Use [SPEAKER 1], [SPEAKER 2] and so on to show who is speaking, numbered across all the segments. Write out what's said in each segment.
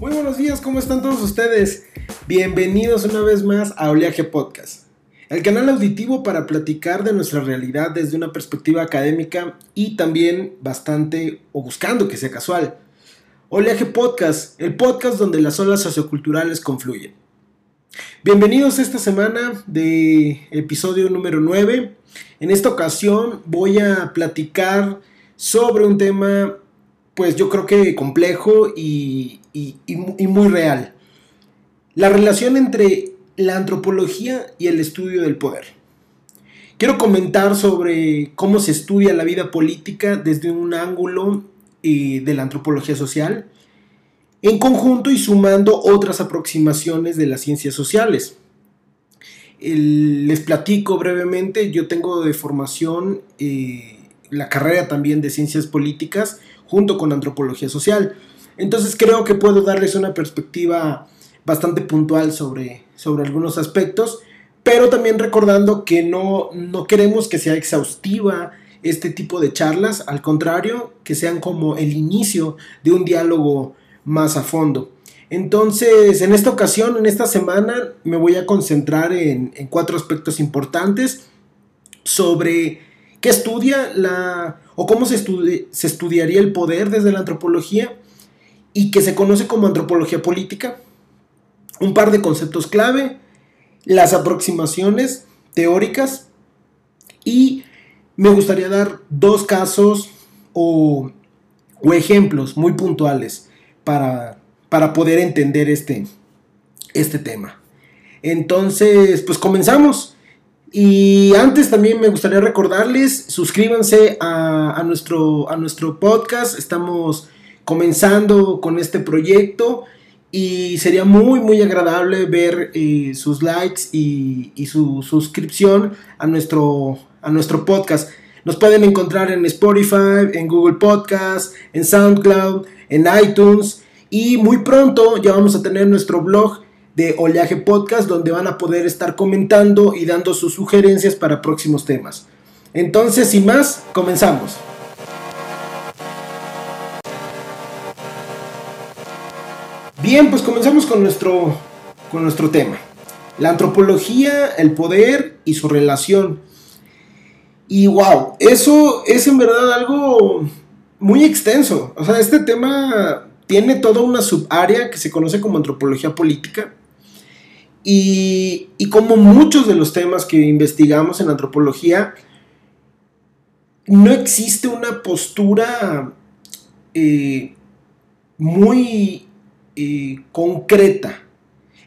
[SPEAKER 1] Muy buenos días, ¿cómo están todos ustedes? Bienvenidos una vez más a Oleaje Podcast, el canal auditivo para platicar de nuestra realidad desde una perspectiva académica y también bastante o buscando que sea casual. Oleaje Podcast, el podcast donde las olas socioculturales confluyen. Bienvenidos esta semana de episodio número 9. En esta ocasión voy a platicar sobre un tema, pues yo creo que complejo y, y, muy real. La relación entre la antropología y el estudio del poder. Quiero comentar sobre cómo se estudia la vida política desde un ángulo eh, de la antropología social, en conjunto y sumando otras aproximaciones de las ciencias sociales. les platico brevemente, yo tengo de formación eh, la carrera también de ciencias políticas junto con antropología social. Entonces creo que puedo darles una perspectiva bastante puntual sobre, sobre algunos aspectos, pero también recordando que no, no queremos que sea exhaustiva este tipo de charlas, al contrario, que sean como el inicio de un diálogo más a fondo. Entonces, en esta ocasión, en esta semana, me voy a concentrar en, en cuatro aspectos importantes sobre qué estudia la o cómo se, se estudiaría el poder desde la antropología, y que se conoce como antropología política. Un par de conceptos clave, las aproximaciones teóricas y me gustaría dar dos casos o, ejemplos muy puntuales para, para poder entender este, este tema. Entonces, pues comenzamos. Y antes también me gustaría recordarles, suscríbanse a, nuestro, a nuestro podcast. Estamos comenzando con este proyecto y sería muy muy agradable ver eh, sus likes y, su suscripción a nuestro, a nuestro podcast. Nos pueden encontrar en Spotify, en Google Podcast, en SoundCloud, en iTunes y muy pronto ya vamos a tener nuestro blog de Oleaje Podcast donde van a poder estar comentando y dando sus sugerencias para próximos temas. Entonces, sin más, comenzamos. Bien, pues comenzamos con nuestro, con nuestro tema. La antropología, el poder y su relación. Y wow, eso es en verdad algo muy extenso. O sea, este tema tiene toda una subárea que se conoce como antropología política. Y, como muchos de los temas que investigamos en antropología, no existe una postura eh, muy concreta.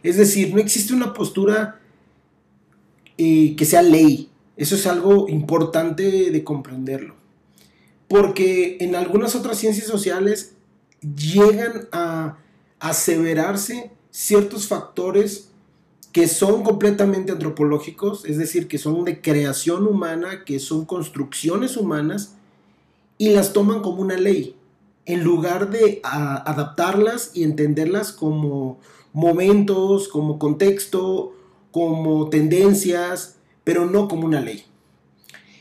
[SPEAKER 1] Es decir, no existe una postura eh, que sea ley. Eso es algo importante de comprenderlo. Porque en algunas otras ciencias sociales llegan a aseverarse ciertos factores que son completamente antropológicos, es decir, que son de creación humana, que son construcciones humanas, y las toman como una ley en lugar de adaptarlas y entenderlas como momentos, como contexto, como tendencias, pero no como una ley.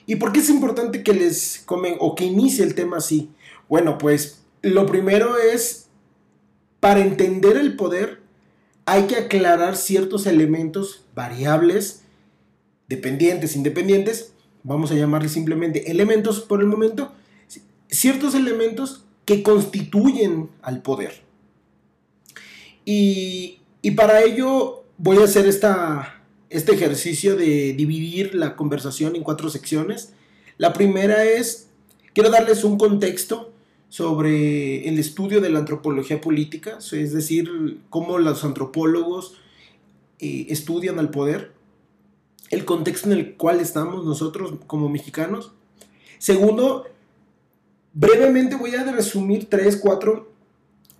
[SPEAKER 1] ¿Y por qué es importante que les comen o que inicie el tema así? Bueno, pues lo primero es, para entender el poder, hay que aclarar ciertos elementos variables, dependientes, independientes, vamos a llamarles simplemente elementos por el momento, ciertos elementos que constituyen al poder. Y, para ello voy a hacer esta, este ejercicio de dividir la conversación en cuatro secciones. La primera es, quiero darles un contexto sobre el estudio de la antropología política, es decir, cómo los antropólogos eh, estudian al poder, el contexto en el cual estamos nosotros como mexicanos. Segundo, Brevemente voy a resumir tres, cuatro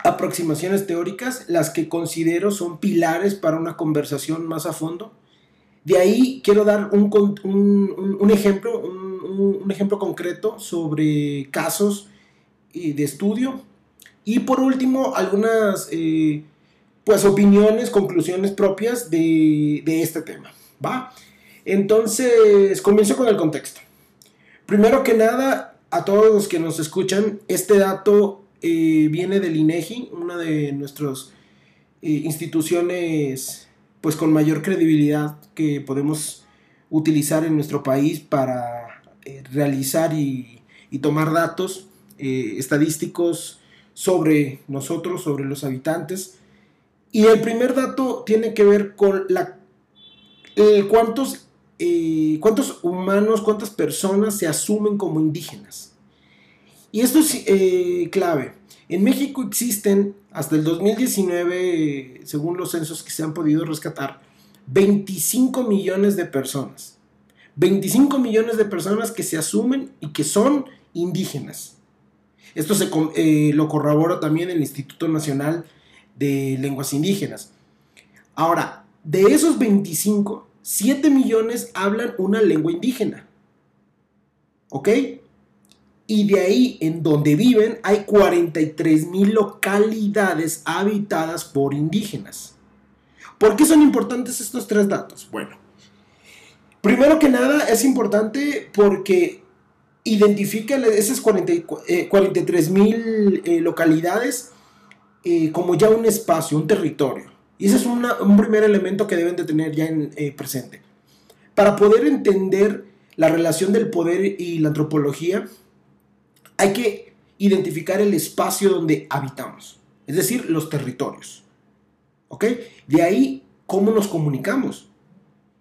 [SPEAKER 1] aproximaciones teóricas, las que considero son pilares para una conversación más a fondo. De ahí quiero dar un, ejemplo, un, ejemplo concreto sobre casos eh, de estudio. Y por último, algunas eh, pues, opiniones, conclusiones propias de, de este tema. ¿va? Entonces, comienzo con el contexto. Primero que nada, a todos los que nos escuchan, este dato eh, viene del INEGI, uno de nuestros instituciones pues con mayor credibilidad que podemos utilizar en nuestro país para realizar y, tomar datos estadísticos sobre nosotros, sobre los habitantes. Y el primer dato tiene que ver con la, cuántos, cuántos humanos, cuántas personas se asumen como indígenas. Y esto es eh, clave. En México existen, hasta el 2019, según los censos que se han podido rescatar, 25 millones de personas. 25 millones de personas que se asumen y que son indígenas. Esto se, eh, lo corrobora también el Instituto Nacional de Lenguas Indígenas. Ahora, de esos 25, 7 millones hablan una lengua indígena. ¿Ok? Y de ahí, en donde viven, hay 43 mil localidades habitadas por indígenas. ¿Por qué son importantes estos tres datos? Bueno, primero que nada es importante porque identifica esas 43 eh, mil eh, localidades eh, como ya un espacio, un territorio. Y ese es un primer elemento que deben de tener ya en presente. Para poder entender la relación del poder y la antropología, hay que identificar el espacio donde habitamos, es decir, los territorios. ¿Ok? De ahí, ¿cómo nos comunicamos?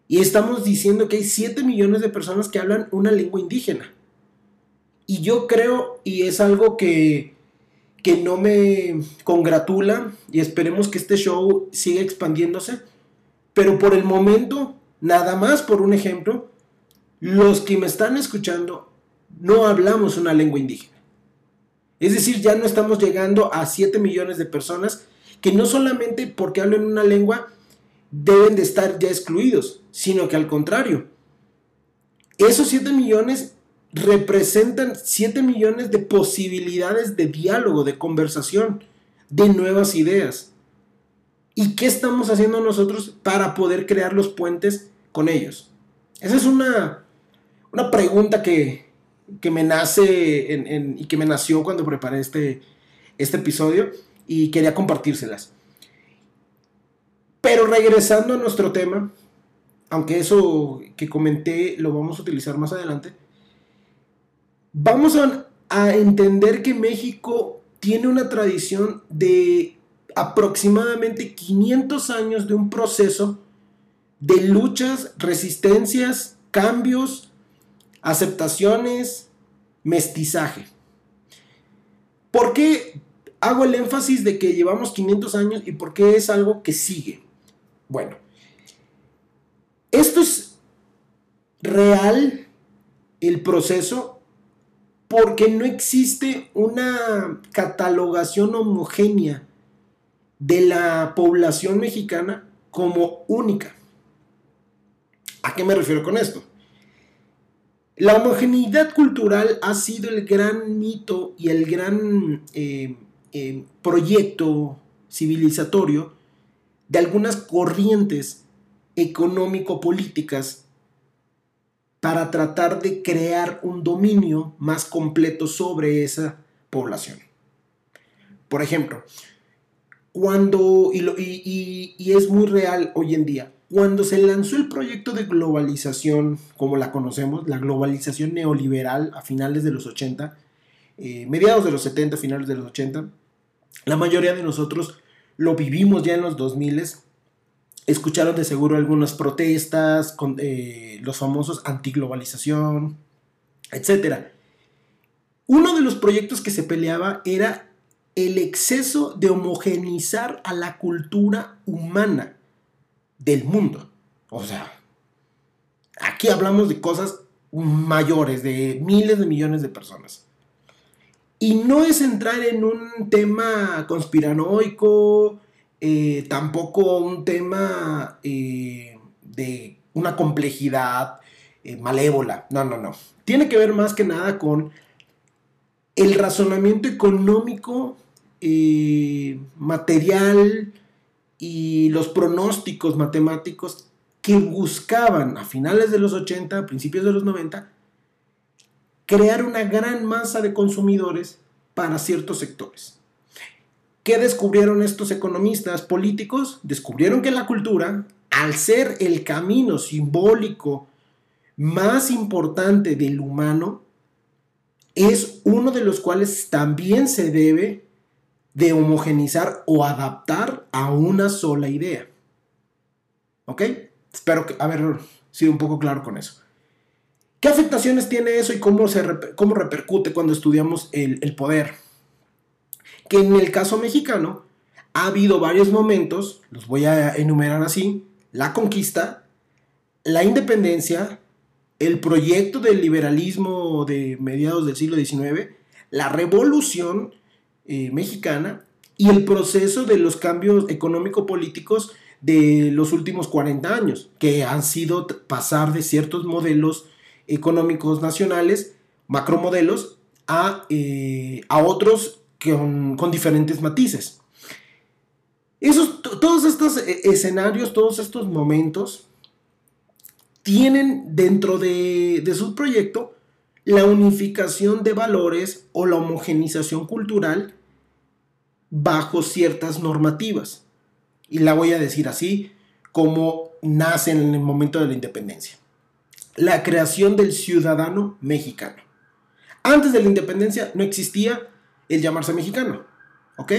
[SPEAKER 1] Y estamos diciendo que hay 7 millones de personas que hablan una lengua indígena. Y yo creo, y es algo que, que no me congratula, y esperemos que este show siga expandiéndose, pero por el momento, nada más por un ejemplo, los que me están escuchando no hablamos una lengua indígena. Es decir, ya no estamos llegando a 7 millones de personas que no solamente porque hablan una lengua deben de estar ya excluidos, sino que al contrario, esos 7 millones representan 7 millones de posibilidades de diálogo, de conversación, de nuevas ideas. ¿Y qué estamos haciendo nosotros para poder crear los puentes con ellos? Esa es una, una pregunta que, me nace y que me nació cuando preparé este, este episodio y quería compartírselas. Pero regresando a nuestro tema, aunque eso que comenté lo vamos a utilizar más adelante, vamos a, entender que México tiene una tradición de aproximadamente 500 años de un proceso de luchas, resistencias, cambios, aceptaciones, mestizaje. ¿Por qué hago el énfasis de que llevamos 500 años y por qué es algo que sigue? Bueno, esto es real el proceso porque no existe una catalogación homogénea de la población mexicana como única. ¿A qué me refiero con esto? La homogeneidad cultural ha sido el gran mito y el gran eh, eh, proyecto civilizatorio de algunas corrientes económico-políticas para tratar de crear un dominio más completo sobre esa población. Por ejemplo, cuando, y, es muy real hoy en día, cuando se lanzó el proyecto de globalización, como la conocemos, la globalización neoliberal a finales de los 80, eh, mediados de los 70, finales de los 80, la mayoría de nosotros lo vivimos ya en los 2000 escucharon de seguro algunas protestas, con, eh, los famosos antiglobalización, etc. Uno de los proyectos que se peleaba era el exceso de homogenizar a la cultura humana del mundo. O sea, aquí hablamos de cosas mayores, de miles de millones de personas. Y no es entrar en un tema conspiranoico, eh, tampoco un tema eh, de una complejidad eh, malévola. No, no, no. Tiene que ver más que nada con el razonamiento económico, material y los pronósticos matemáticos que buscaban a finales de los 80, a principios de los 90, crear una gran masa de consumidores para ciertos sectores. ¿Qué descubrieron estos economistas políticos? Descubrieron que la cultura, al ser el camino simbólico más importante del humano, es uno de los cuales también se debe de homogenizar o adaptar a una sola idea. ¿Ok? Espero que haber sido un poco claro con eso. ¿Qué afectaciones tiene eso y cómo, se, cómo repercute cuando estudiamos el, el poder? Que en el caso mexicano ha habido varios momentos, los voy a enumerar así, la conquista, la independencia, el proyecto del liberalismo de mediados del siglo XIX, la revolución eh, mexicana y el proceso de los cambios económico-políticos de los últimos 40 años, que han sido pasar de ciertos modelos económicos nacionales, macromodelos, a, eh, a otros con, diferentes matices. Esos, todos estos eh, escenarios, todos estos momentos, tienen dentro de, de su proyecto la unificación de valores o la homogenización cultural bajo ciertas normativas. Y la voy a decir así, como nace en el momento de la independencia. La creación del ciudadano mexicano. Antes de la independencia no existía el llamarse mexicano. ¿Ok?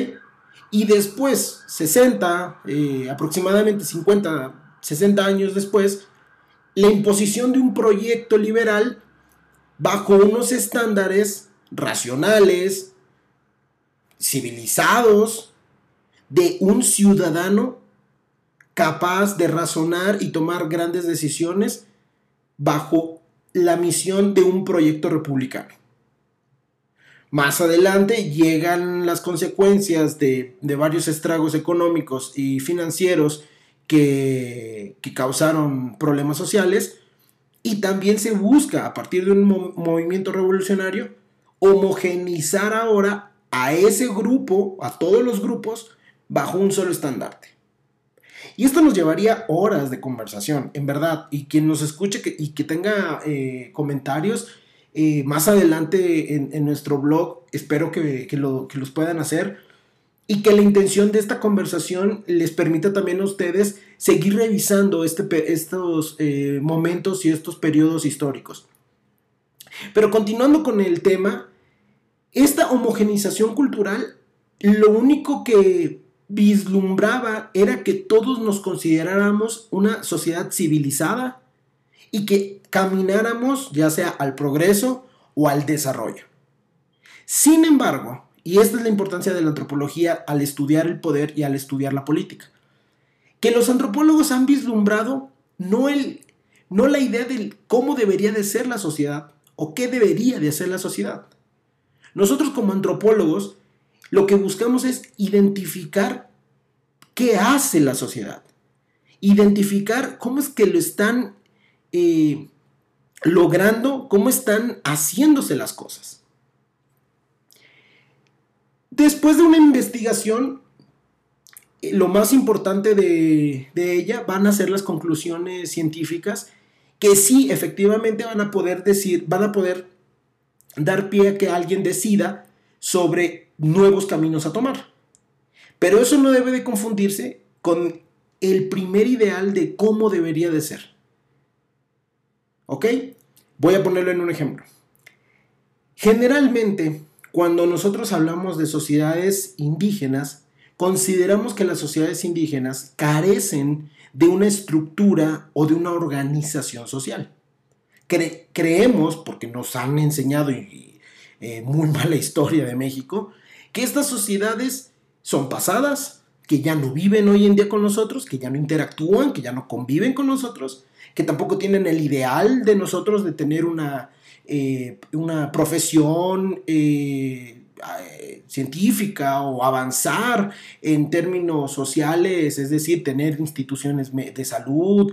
[SPEAKER 1] Y después, 60, eh, aproximadamente 50, 60 años después, la imposición de un proyecto liberal bajo unos estándares racionales, civilizados, de un ciudadano capaz de razonar y tomar grandes decisiones bajo la misión de un proyecto republicano. Más adelante llegan las consecuencias de, varios estragos económicos y financieros que, causaron problemas sociales y también se busca a partir de un movimiento revolucionario homogenizar ahora a ese grupo, a todos los grupos, bajo un solo estandarte. Y esto nos llevaría horas de conversación, en verdad. Y quien nos escuche y que tenga eh, comentarios, eh, más adelante en, nuestro blog espero que, los puedan hacer y que la intención de esta conversación les permita también a ustedes seguir revisando este, estos eh, momentos y estos periodos históricos. Pero continuando con el tema, esta homogenización cultural lo único que vislumbraba era que todos nos consideráramos una sociedad civilizada y que camináramos ya sea al progreso o al desarrollo. Sin embargo, y esta es la importancia de la antropología al estudiar el poder y al estudiar la política, que los antropólogos han vislumbrado no, el, no la idea de cómo debería de ser la sociedad o qué debería de ser la sociedad. Nosotros como antropólogos lo que buscamos es identificar qué hace la sociedad, identificar cómo es que lo están logrando, cómo están haciéndose las cosas. Después de una investigación, eh, lo más importante de, ella van a ser las conclusiones científicas que sí, efectivamente van a poder decir, van a poder dar pie a que alguien decida sobre nuevos caminos a tomar. Pero eso no debe de confundirse con el primer ideal de cómo debería de ser. ¿Ok? Voy a ponerlo en un ejemplo. Generalmente, cuando nosotros hablamos de sociedades indígenas, consideramos que las sociedades indígenas carecen de una estructura o de una organización social. creemos, porque nos han enseñado y, eh, muy mala historia de México, que estas sociedades son pasadas, que ya no viven hoy en día con nosotros, que ya no interactúan, que ya no conviven con nosotros que tampoco tienen el ideal de nosotros de tener una, eh, una profesión eh, eh, científica o avanzar en términos sociales, es decir, tener instituciones de salud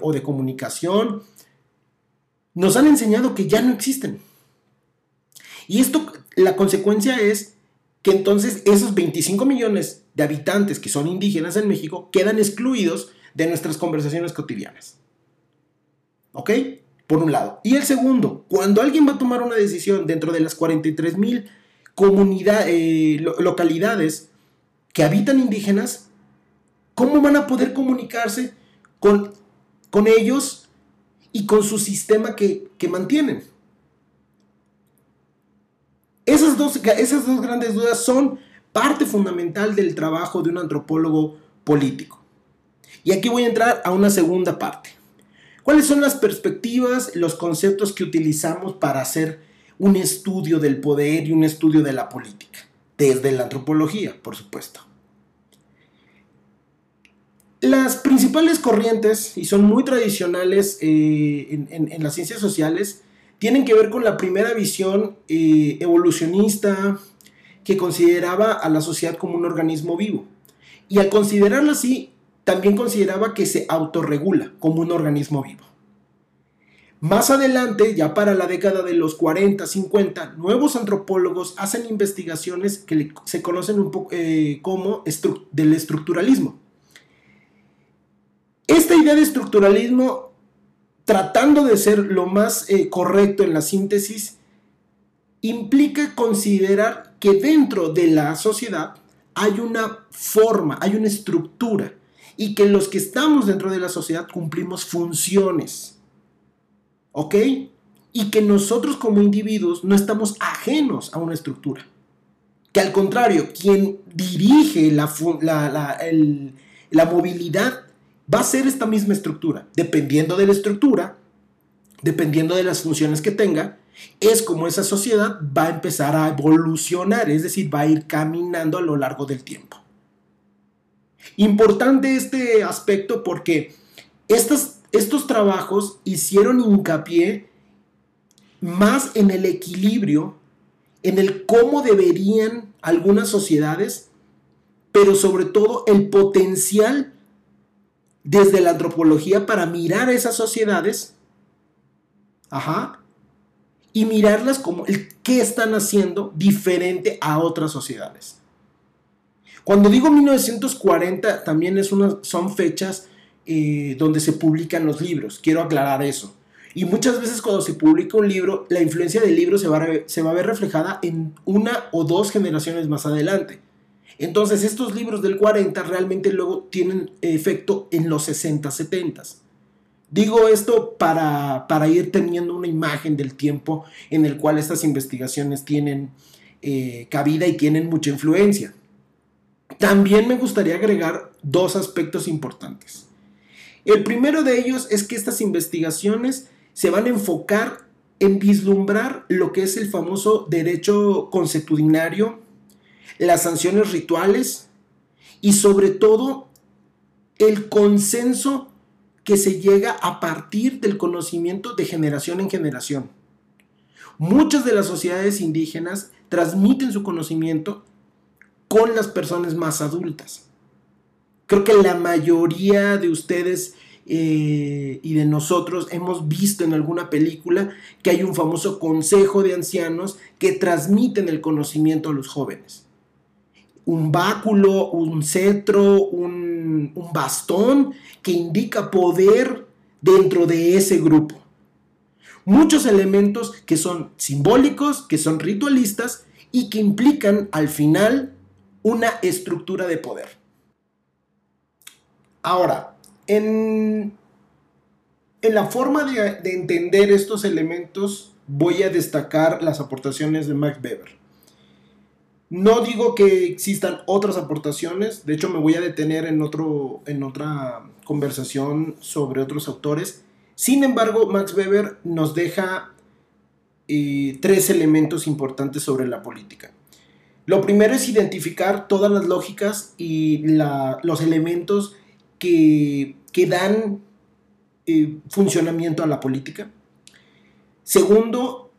[SPEAKER 1] o de comunicación, nos han enseñado que ya no existen. Y esto, la consecuencia es que entonces esos 25 millones de habitantes que son indígenas en México quedan excluidos de nuestras conversaciones cotidianas. ¿Ok? Por un lado. Y el segundo, cuando alguien va a tomar una decisión dentro de las 43 mil eh, localidades que habitan indígenas, ¿cómo van a poder comunicarse con, con ellos y con su sistema que, que mantienen? Esas dos, esas dos grandes dudas son parte fundamental del trabajo de un antropólogo político. Y aquí voy a entrar a una segunda parte. ¿Cuáles son las perspectivas, los conceptos que utilizamos para hacer un estudio del poder y un estudio de la política? Desde la antropología, por supuesto. Las principales corrientes, y son muy tradicionales eh, en, las ciencias sociales, tienen que ver con la primera visión eh, evolucionista que consideraba a la sociedad como un organismo vivo. Y al considerarlo así, también consideraba que se autorregula como un organismo vivo. Más adelante, ya para la década de los 40, 50, nuevos antropólogos hacen investigaciones que se conocen un poco eh, como del estructuralismo. Esta idea de estructuralismo, tratando de ser lo más eh, correcto en la síntesis, implica considerar que dentro de la sociedad hay una forma, hay una estructura y que los que estamos dentro de la sociedad cumplimos funciones. ¿Ok? Y que nosotros como individuos no estamos ajenos a una estructura. Que al contrario, quien dirige la, la, movilidad va a ser esta misma estructura. Dependiendo de la estructura, dependiendo de las funciones que tenga, es como esa sociedad va a empezar a evolucionar, es decir, va a ir caminando a lo largo del tiempo. Importante este aspecto porque estos trabajos hicieron hincapié más en el equilibrio, en el cómo deberían algunas sociedades, pero sobre todo el potencial desde la antropología para mirar a esas sociedades, ajá, y mirarlas como el qué están haciendo diferente a otras sociedades. Cuando digo 1940, también es son fechas eh, donde se publican los libros. Quiero aclarar eso. Y muchas veces cuando se publica un libro, la influencia del libro se va, a, ver reflejada en una o dos generaciones más adelante. Entonces estos libros del 40 realmente luego tienen efecto en los 60, 70. Digo esto para, para ir teniendo una imagen del tiempo en el cual estas investigaciones tienen eh, cabida y tienen mucha influencia. También me gustaría agregar dos aspectos importantes. El primero de ellos es que estas investigaciones se van a enfocar en vislumbrar lo que es el famoso derecho consuetudinario, las sanciones rituales y sobre todo el consenso que se llega a partir del conocimiento de generación en generación. Muchas de las sociedades indígenas transmiten su conocimiento con las personas más adultas. Creo que la mayoría de ustedes eh, y de nosotros hemos visto en alguna película que hay un famoso consejo de ancianos que transmiten el conocimiento a los jóvenes. Un báculo, un cetro, un, un bastón que indica poder dentro de ese grupo. Muchos elementos que son simbólicos, que son ritualistas y que implican al final una estructura de poder. Ahora, en, en la forma de, de, entender estos elementos voy a destacar las aportaciones de Max Weber. No digo que existan otras aportaciones, de hecho me voy a detener en, otro, en otra conversación sobre otros autores. Sin embargo, Max Weber nos deja eh, tres elementos importantes sobre la política. Lo primero es identificar todas las lógicas y los elementos que, dan eh, funcionamiento a la política. Segundo,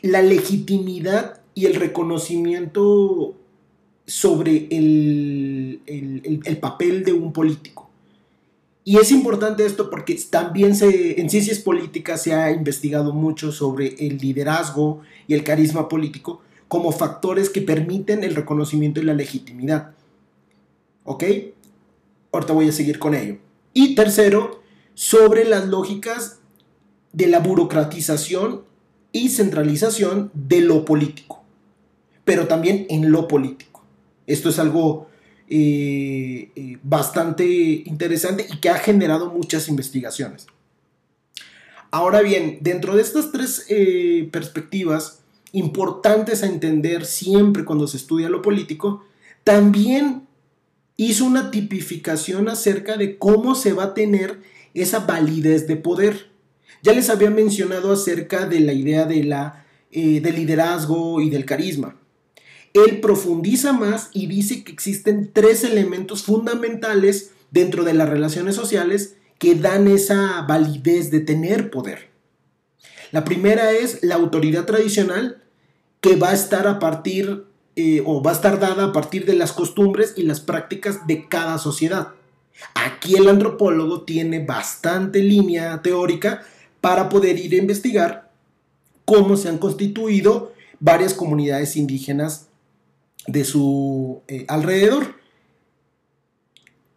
[SPEAKER 1] la legitimidad y el reconocimiento sobre el, papel de un político. Y es importante esto porque también en ciencias políticas se ha investigado mucho sobre el liderazgo y el carisma político, como factores que permiten el reconocimiento y la legitimidad. ¿Ok? Ahorita voy a seguir con ello. Y tercero, sobre las lógicas de la burocratización y centralización de lo político, pero también en lo político. Esto es algo eh, eh, bastante interesante y que ha generado muchas investigaciones. Ahora bien, dentro de estas tres eh, perspectivas importantes a entender siempre cuando se estudia lo político, también hizo una tipificación acerca de cómo se va a tener esa validez de poder. Ya les había mencionado acerca de la idea de la, del liderazgo y del carisma él profundiza más y dice que existen tres elementos fundamentales dentro de las relaciones sociales que dan esa validez de tener poder. La primera es la autoridad tradicional que va a estar a partir eh, o va a estar dada a partir de las costumbres y las prácticas de cada sociedad. Aquí el antropólogo tiene bastante línea teórica para poder ir a investigar cómo se han constituido varias comunidades indígenas de su eh, alrededor.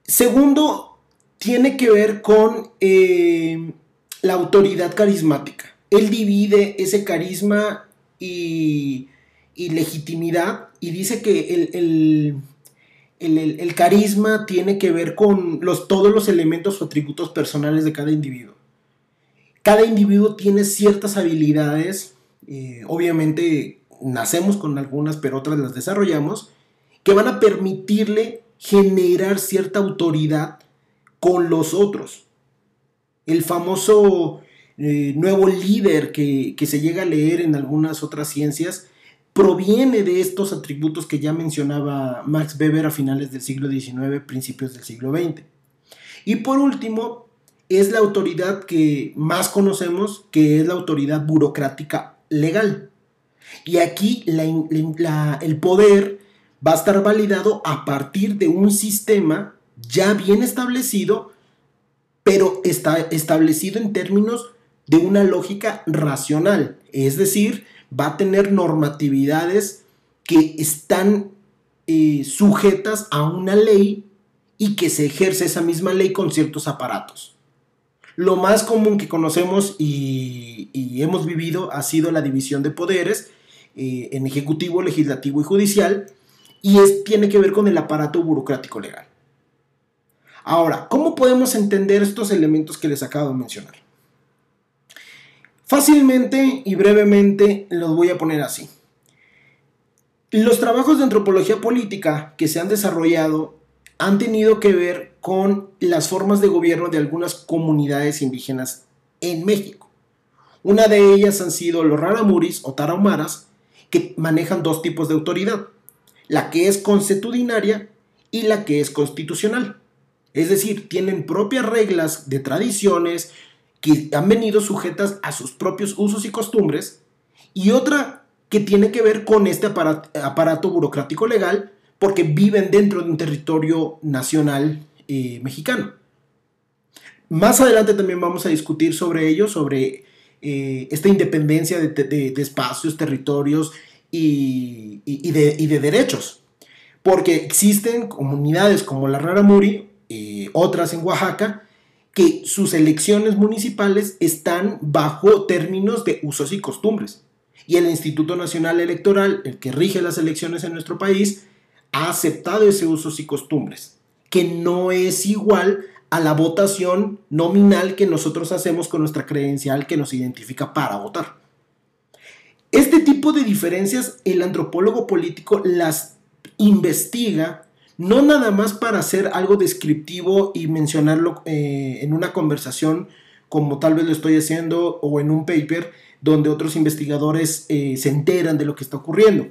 [SPEAKER 1] Segundo, tiene que ver con eh, la autoridad carismática. Él divide ese carisma y, legitimidad y dice que el, el, carisma tiene que ver con los, todos los elementos o atributos personales de cada individuo. Cada individuo tiene ciertas habilidades, eh, obviamente nacemos con algunas, pero otras las desarrollamos, que van a permitirle generar cierta autoridad con los otros. El famoso eh, nuevo líder que, que se llega a leer en algunas otras ciencias proviene de estos atributos que ya mencionaba Max Weber a finales del siglo XIX, principios del siglo XX. Y por último, es la autoridad que más conocemos, que es la autoridad burocrática legal. Y aquí el poder va a estar validado a partir de un sistema ya bien establecido, pero está establecido en términos de una lógica racional. Es decir, va a tener normatividades que están eh, sujetas a una ley y que se ejerce esa misma ley con ciertos aparatos. Lo más común que conocemos y, hemos vivido ha sido la división de poderes, eh, en ejecutivo, legislativo y judicial, y es, tiene que ver con el aparato burocrático legal. Ahora, ¿cómo podemos entender estos elementos que les acabo de mencionar? Fácilmente y brevemente los voy a poner así. Los trabajos de antropología política que se han desarrollado han tenido que ver con las formas de gobierno de algunas comunidades indígenas en México. Una de ellas han sido los raramuris o tarahumaras, que manejan dos tipos de autoridad, la que es consuetudinaria y la que es constitucional. Es decir, tienen propias reglas de tradiciones que han venido sujetas a sus propios usos y costumbres y otra que tiene que ver con este aparato, burocrático legal porque viven dentro de un territorio nacional eh, mexicano. Más adelante también vamos a discutir sobre ello, sobre eh, esta independencia de, espacios, territorios y, de, derechos. Porque existen comunidades como la Raramuri, y otras en Oaxaca, que sus elecciones municipales están bajo términos de usos y costumbres. Y el Instituto Nacional Electoral, el que rige las elecciones en nuestro país, ha aceptado ese usos y costumbres, que no es igual a la votación nominal que nosotros hacemos con nuestra credencial que nos identifica para votar. Este tipo de diferencias el antropólogo político las investiga no nada más para hacer algo descriptivo y mencionarlo eh, en una conversación como tal vez lo estoy haciendo o en un paper donde otros investigadores eh, se enteran de lo que está ocurriendo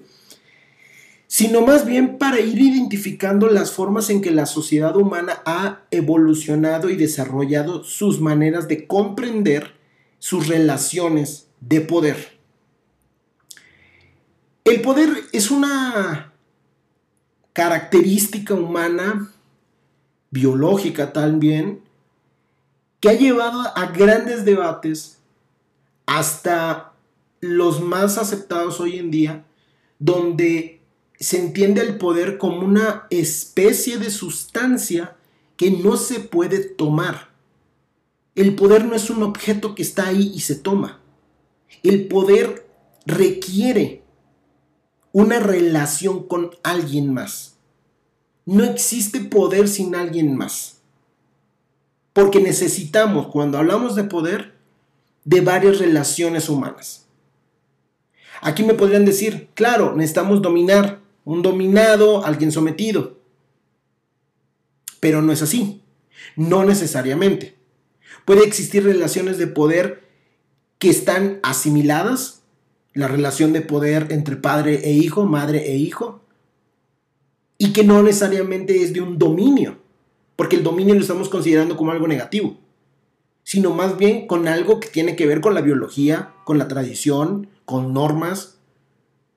[SPEAKER 1] sino más bien para ir identificando las formas en que la sociedad humana ha evolucionado y desarrollado sus maneras de comprender sus relaciones de poder. El poder es una característica humana, biológica también, que ha llevado a grandes debates hasta los más aceptados hoy en día, donde se entiende el poder como una especie de sustancia que no se puede tomar. El poder no es un objeto que está ahí y se toma. El poder requiere una relación con alguien más. No existe poder sin alguien más. Porque necesitamos, cuando hablamos de poder, de varias relaciones humanas. Aquí me podrían decir, claro, necesitamos dominar, un dominado, alguien sometido. Pero no es así, no necesariamente. Puede existir relaciones de poder que están asimiladas, la relación de poder entre padre e hijo, madre e hijo, y que no necesariamente es de un dominio, porque el dominio lo estamos considerando como algo negativo, sino más bien con algo que tiene que ver con la biología, con la tradición, con normas,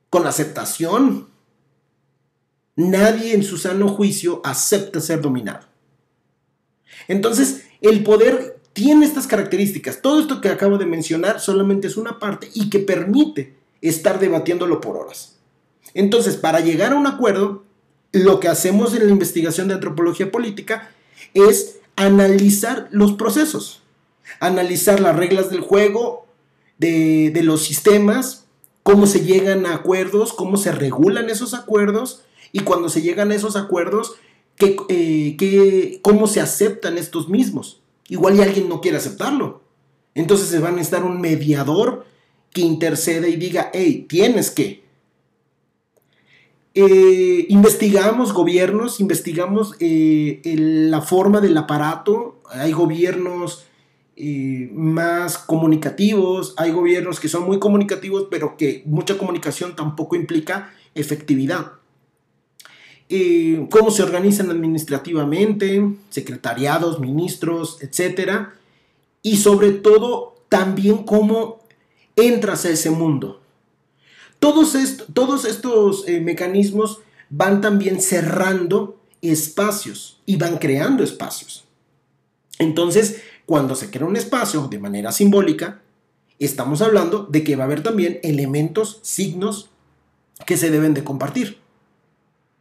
[SPEAKER 1] con aceptación. Nadie en su sano juicio acepta ser dominado. Entonces, el poder tiene estas características. Todo esto que acabo de mencionar solamente es una parte y que permite estar debatiéndolo por horas. Entonces, para llegar a un acuerdo, lo que hacemos en la investigación de antropología política es analizar los procesos, analizar las reglas del juego, de, los sistemas, cómo se llegan a acuerdos, cómo se regulan esos acuerdos y cuando se llegan a esos acuerdos, eh, cómo se aceptan estos mismos. Igual y alguien no quiere aceptarlo. Entonces se va a necesitar un mediador que interceda y diga, hey, tienes que. Eh, investigamos gobiernos, investigamos eh, la forma del aparato. Hay gobiernos eh, más comunicativos, hay gobiernos que son muy comunicativos, pero que mucha comunicación tampoco implica efectividad. Cómo se organizan administrativamente, secretariados, ministros, etc. Y sobre todo, también cómo entras a ese mundo. Todos, todos estos eh, mecanismos van también cerrando espacios y van creando espacios. Entonces, cuando se crea un espacio de manera simbólica, estamos hablando de que va a haber también elementos, signos que se deben de compartir.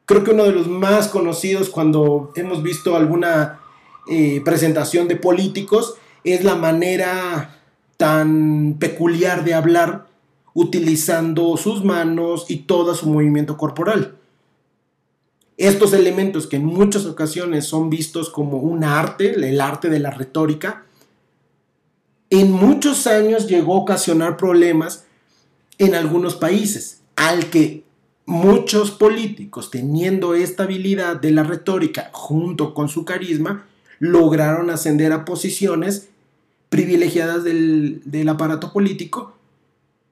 [SPEAKER 1] Creo que uno de los más conocidos cuando hemos visto alguna eh, presentación de políticos es la manera tan peculiar de hablar utilizando sus manos y todo su movimiento corporal. Estos elementos que en muchas ocasiones son vistos como un arte, el arte de la retórica, en muchos años llegó a ocasionar problemas en algunos países, al que muchos políticos, teniendo esta habilidad de la retórica junto con su carisma, lograron ascender a posiciones privilegiadas del, aparato político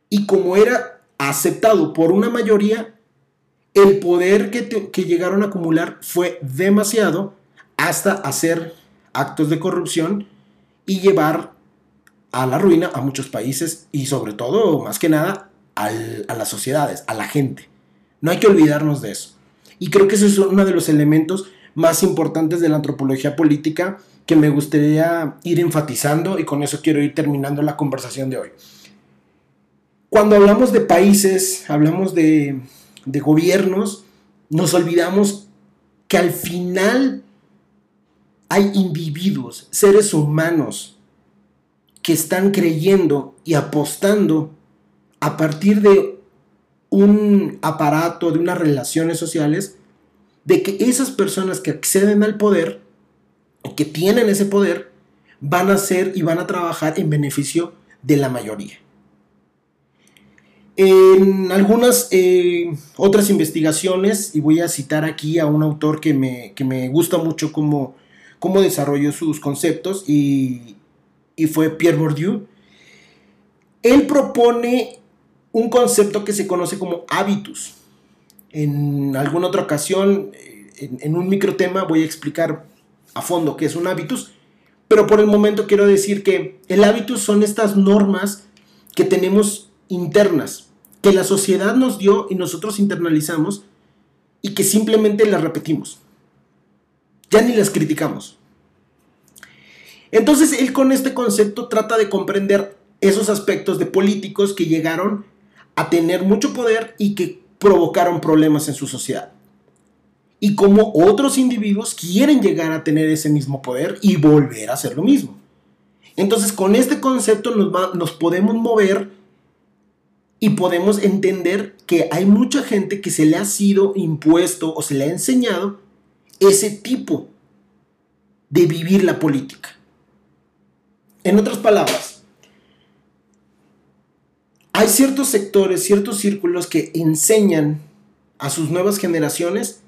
[SPEAKER 1] y como era aceptado por una mayoría, el poder que, que, llegaron a acumular fue demasiado hasta hacer actos de corrupción y llevar a la ruina a muchos países y sobre todo, más que nada, a las sociedades, a la gente. No hay que olvidarnos de eso. Y creo que ese es uno de los elementos más importantes de la antropología política que me gustaría ir enfatizando y con eso quiero ir terminando la conversación de hoy. Cuando hablamos de países, hablamos de, de gobiernos, nos olvidamos que al final hay individuos, seres humanos, que están creyendo y apostando a partir de un aparato, de unas relaciones sociales, de que esas personas que acceden al poder que tienen ese poder van a ser y van a trabajar en beneficio de la mayoría. En algunas eh, otras investigaciones, y voy a citar aquí a un autor que me, gusta mucho cómo, cómo, desarrolló sus conceptos, y, y fue Pierre Bourdieu, él propone un concepto que se conoce como hábitus. En alguna otra ocasión, en, en un microtema, voy a explicar a fondo qué es un hábitus, pero por el momento quiero decir que el hábitus son estas normas que tenemos internas, que la sociedad nos dio y nosotros internalizamos y que simplemente las repetimos. Ya ni las criticamos. Entonces él con este concepto trata de comprender esos aspectos de políticos que llegaron a tener mucho poder y que provocaron problemas en su sociedad y cómo otros individuos quieren llegar a tener ese mismo poder y volver a hacer lo mismo. Entonces, con este concepto nos, nos podemos mover y podemos entender que hay mucha gente que se le ha sido impuesto o se le ha enseñado ese tipo de vivir la política. En otras palabras, hay ciertos sectores, ciertos círculos que enseñan a sus nuevas generaciones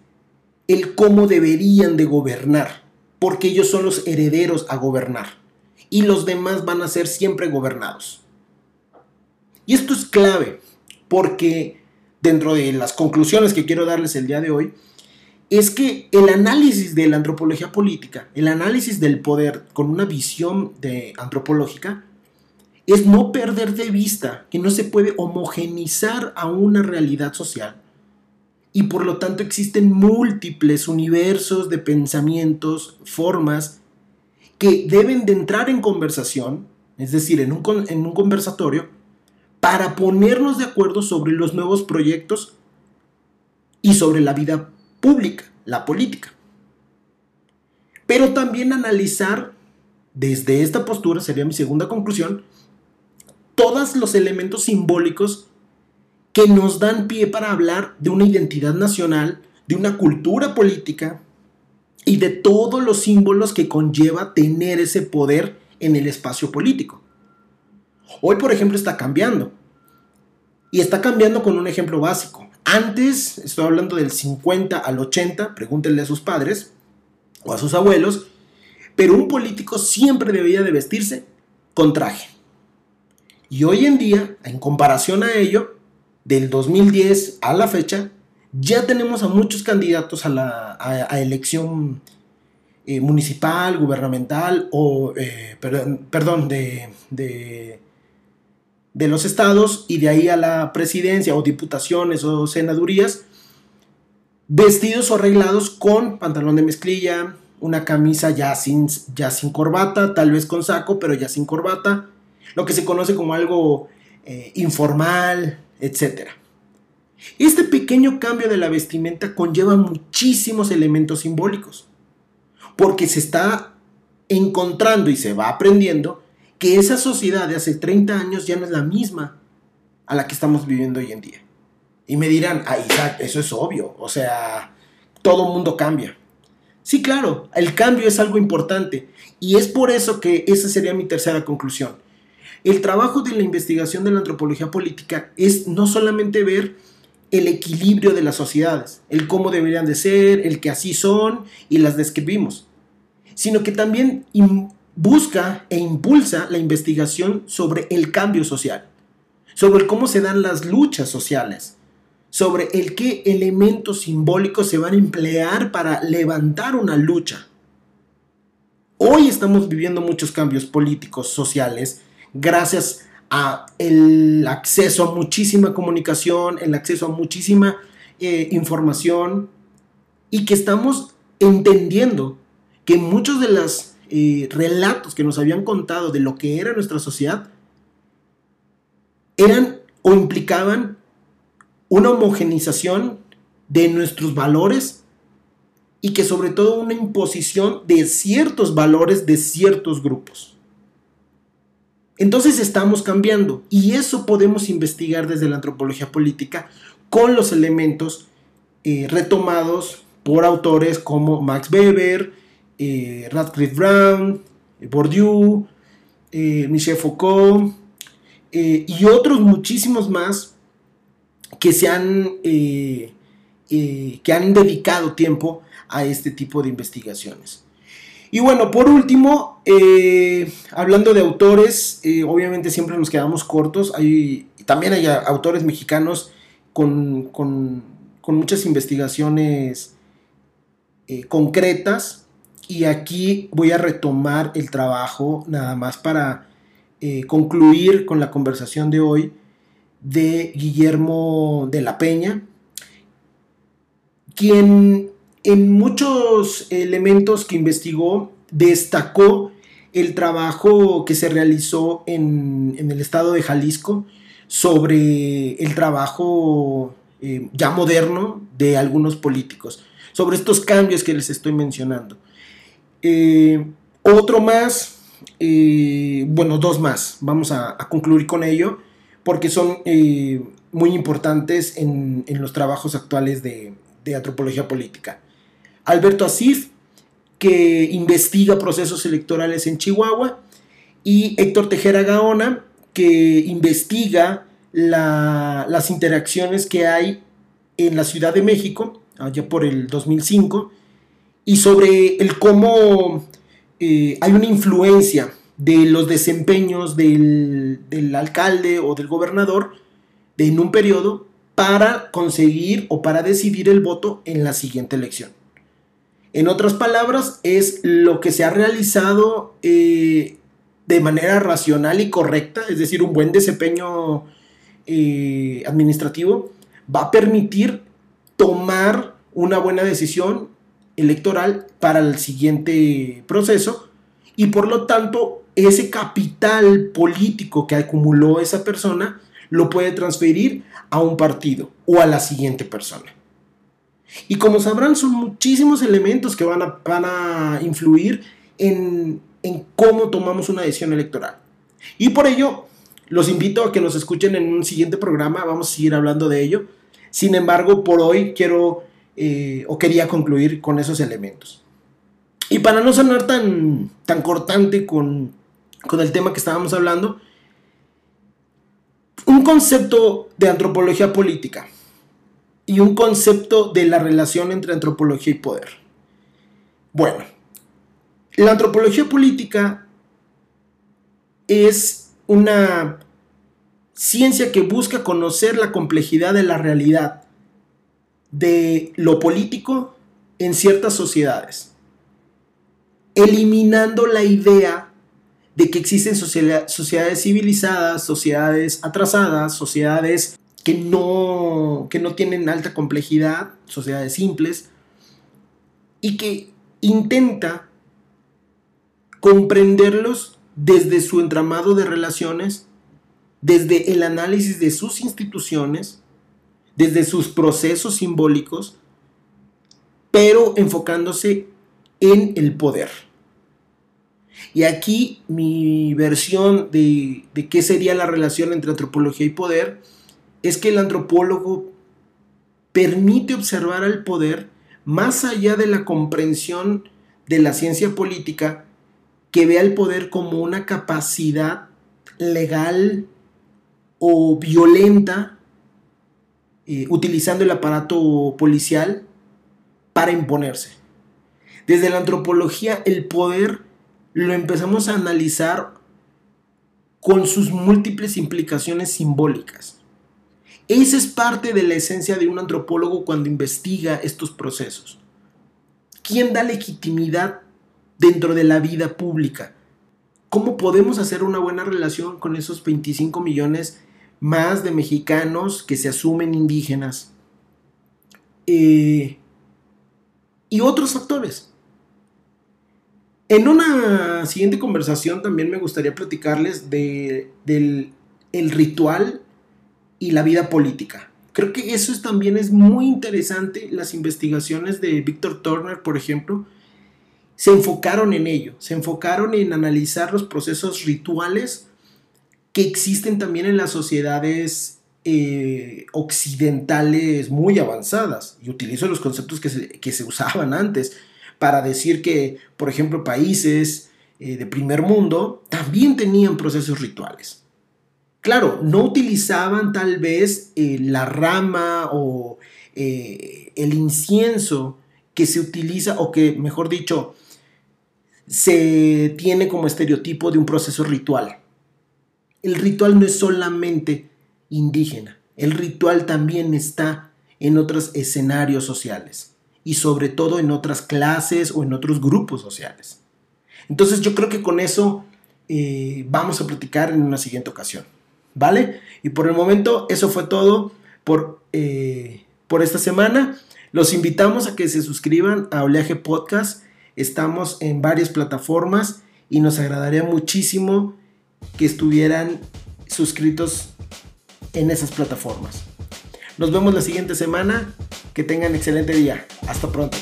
[SPEAKER 1] el cómo deberían de gobernar, porque ellos son los herederos a gobernar y los demás van a ser siempre gobernados. Y esto es clave, porque dentro de las conclusiones que quiero darles el día de hoy, es que el análisis de la antropología política, el análisis del poder con una visión de antropológica, es no perder de vista que no se puede homogenizar a una realidad social. Y por lo tanto existen múltiples universos de pensamientos, formas, que deben de entrar en conversación, es decir, en un, en un conversatorio, para ponernos de acuerdo sobre los nuevos proyectos y sobre la vida pública, la política. Pero también analizar desde esta postura, sería mi segunda conclusión, todos los elementos simbólicos que nos dan pie para hablar de una identidad nacional, de una cultura política y de todos los símbolos que conlleva tener ese poder en el espacio político. Hoy, por ejemplo, está cambiando. Y está cambiando con un ejemplo básico. Antes, estoy hablando del 50 al 80, pregúntenle a sus padres o a sus abuelos, pero un político siempre debía de vestirse con traje. Y hoy en día, en comparación a ello, del 2010 a la fecha, ya tenemos a muchos candidatos a la elección eh, municipal, gubernamental o, eh, perdón, de, de los estados y de ahí a la presidencia o diputaciones o senadurías, vestidos o arreglados con pantalón de mezclilla, una camisa ya sin, ya sin corbata, tal vez con saco, pero ya sin corbata, lo que se conoce como algo eh, informal, etc. Este pequeño cambio de la vestimenta conlleva muchísimos elementos simbólicos, porque se está encontrando y se va aprendiendo que esa sociedad de hace 30 años ya no es la misma a la que estamos viviendo hoy en día. Y me dirán, ah, Isaac, eso es obvio, o sea, todo mundo cambia. Sí, claro, el cambio es algo importante y es por eso que esa sería mi tercera conclusión. El trabajo de la investigación de la antropología política es no solamente ver el equilibrio de las sociedades, el cómo deberían de ser, el que así son y las describimos, sino que también busca e impulsa la investigación sobre el cambio social, sobre cómo se dan las luchas sociales, sobre el qué elementos simbólicos se van a emplear para levantar una lucha. Hoy estamos viviendo muchos cambios políticos, sociales, gracias a el acceso a muchísima comunicación, el acceso a muchísima eh, información y que estamos entendiendo que muchos de las relatos que nos habían contado de lo que era nuestra sociedad eran o implicaban una homogenización de nuestros valores y que sobre todo una imposición de ciertos valores de ciertos grupos. Entonces estamos cambiando y eso podemos investigar desde la antropología política con los elementos eh, retomados por autores como Max Weber, eh, Radcliffe Brown, eh, Bourdieu, Michel Foucault y otros muchísimos más que se han, que han dedicado tiempo a este tipo de investigaciones. Y bueno, por último, hablando de autores, obviamente siempre nos quedamos cortos. También hay autores mexicanos con, con muchas investigaciones concretas y aquí voy a retomar el trabajo nada más para eh, concluir con la conversación de hoy de Guillermo de la Peña, quien en muchos elementos que investigó destacó el trabajo que se realizó en, el estado de Jalisco sobre el trabajo eh, ya moderno de algunos políticos, sobre estos cambios que les estoy mencionando. Eh, otro más, eh, bueno, dos más, vamos a, concluir con ello, porque son muy importantes en, los trabajos actuales de, antropología política. Alberto Asif, que investiga procesos electorales en Chihuahua, y Héctor Tejera Gaona, que investiga las interacciones que hay en la Ciudad de México, allá por el 2005, y sobre el cómo eh, hay una influencia de los desempeños del, alcalde o del gobernador en un periodo para conseguir o para decidir el voto en la siguiente elección. En otras palabras, es lo que se ha realizado eh, de manera racional y correcta, es decir, un buen desempeño eh, administrativo, va a permitir tomar una buena decisión electoral para el siguiente proceso y por lo tanto ese capital político que acumuló esa persona lo puede transferir a un partido o a la siguiente persona. Y como sabrán, son muchísimos elementos que van a, van a influir en, en cómo tomamos una decisión electoral. Y por ello, los invito a que nos escuchen en un siguiente programa, vamos a seguir hablando de ello. Sin embargo, por hoy quiero eh, o quería concluir con esos elementos. Y para no sonar tan, tan cortante con, con el tema que estábamos hablando, un concepto de antropología política y un concepto de la relación entre antropología y poder. Bueno, la antropología política es una ciencia que busca conocer la complejidad de la realidad, de lo político en ciertas sociedades, eliminando la idea de que existen sociedades civilizadas, sociedades atrasadas, sociedades que no, que no tienen alta complejidad, sociedades simples, y que intenta comprenderlos desde su entramado de relaciones, desde el análisis de sus instituciones, desde sus procesos simbólicos, pero enfocándose en el poder. Y aquí mi versión de, de qué sería la relación entre antropología y poder es que el antropólogo permite observar al poder más allá de la comprensión de la ciencia política que vea el poder como una capacidad legal o violenta, eh, utilizando el aparato policial para imponerse. Desde la antropología, el poder lo empezamos a analizar con sus múltiples implicaciones simbólicas. Esa es parte de la esencia de un antropólogo cuando investiga estos procesos. ¿Quién da legitimidad dentro de la vida pública. ¿Cómo podemos hacer una buena relación con esos 25 millones más de mexicanos que se asumen indígenas? Eh, y otros factores. En una siguiente conversación también me gustaría platicarles de, del el ritual y la vida política. Creo que eso también es muy interesante, las investigaciones de Víctor Turner, por ejemplo, se enfocaron en ello, se enfocaron en analizar los procesos rituales que existen también en las sociedades eh, occidentales muy avanzadas. Y utilizo los conceptos que se, usaban antes para decir que, por ejemplo, países eh, de primer mundo también tenían procesos rituales. Claro, no utilizaban tal vez eh, la rama o el incienso que se utiliza, o que, mejor dicho, se tiene como estereotipo de un proceso ritual. El ritual no es solamente indígena, el ritual también está en otros escenarios sociales y sobre todo en otras clases o en otros grupos sociales. Entonces yo creo que con eso eh, vamos a platicar en una siguiente ocasión. ¿Vale? Y por el momento eso fue todo por, eh, por esta semana. Los invitamos a que se suscriban a Oleaje Podcast Estamos en varias plataformas y nos agradaría muchísimo que estuvieran suscritos en esas plataformas. Nos vemos la siguiente semana. Que tengan excelente día. Hasta pronto.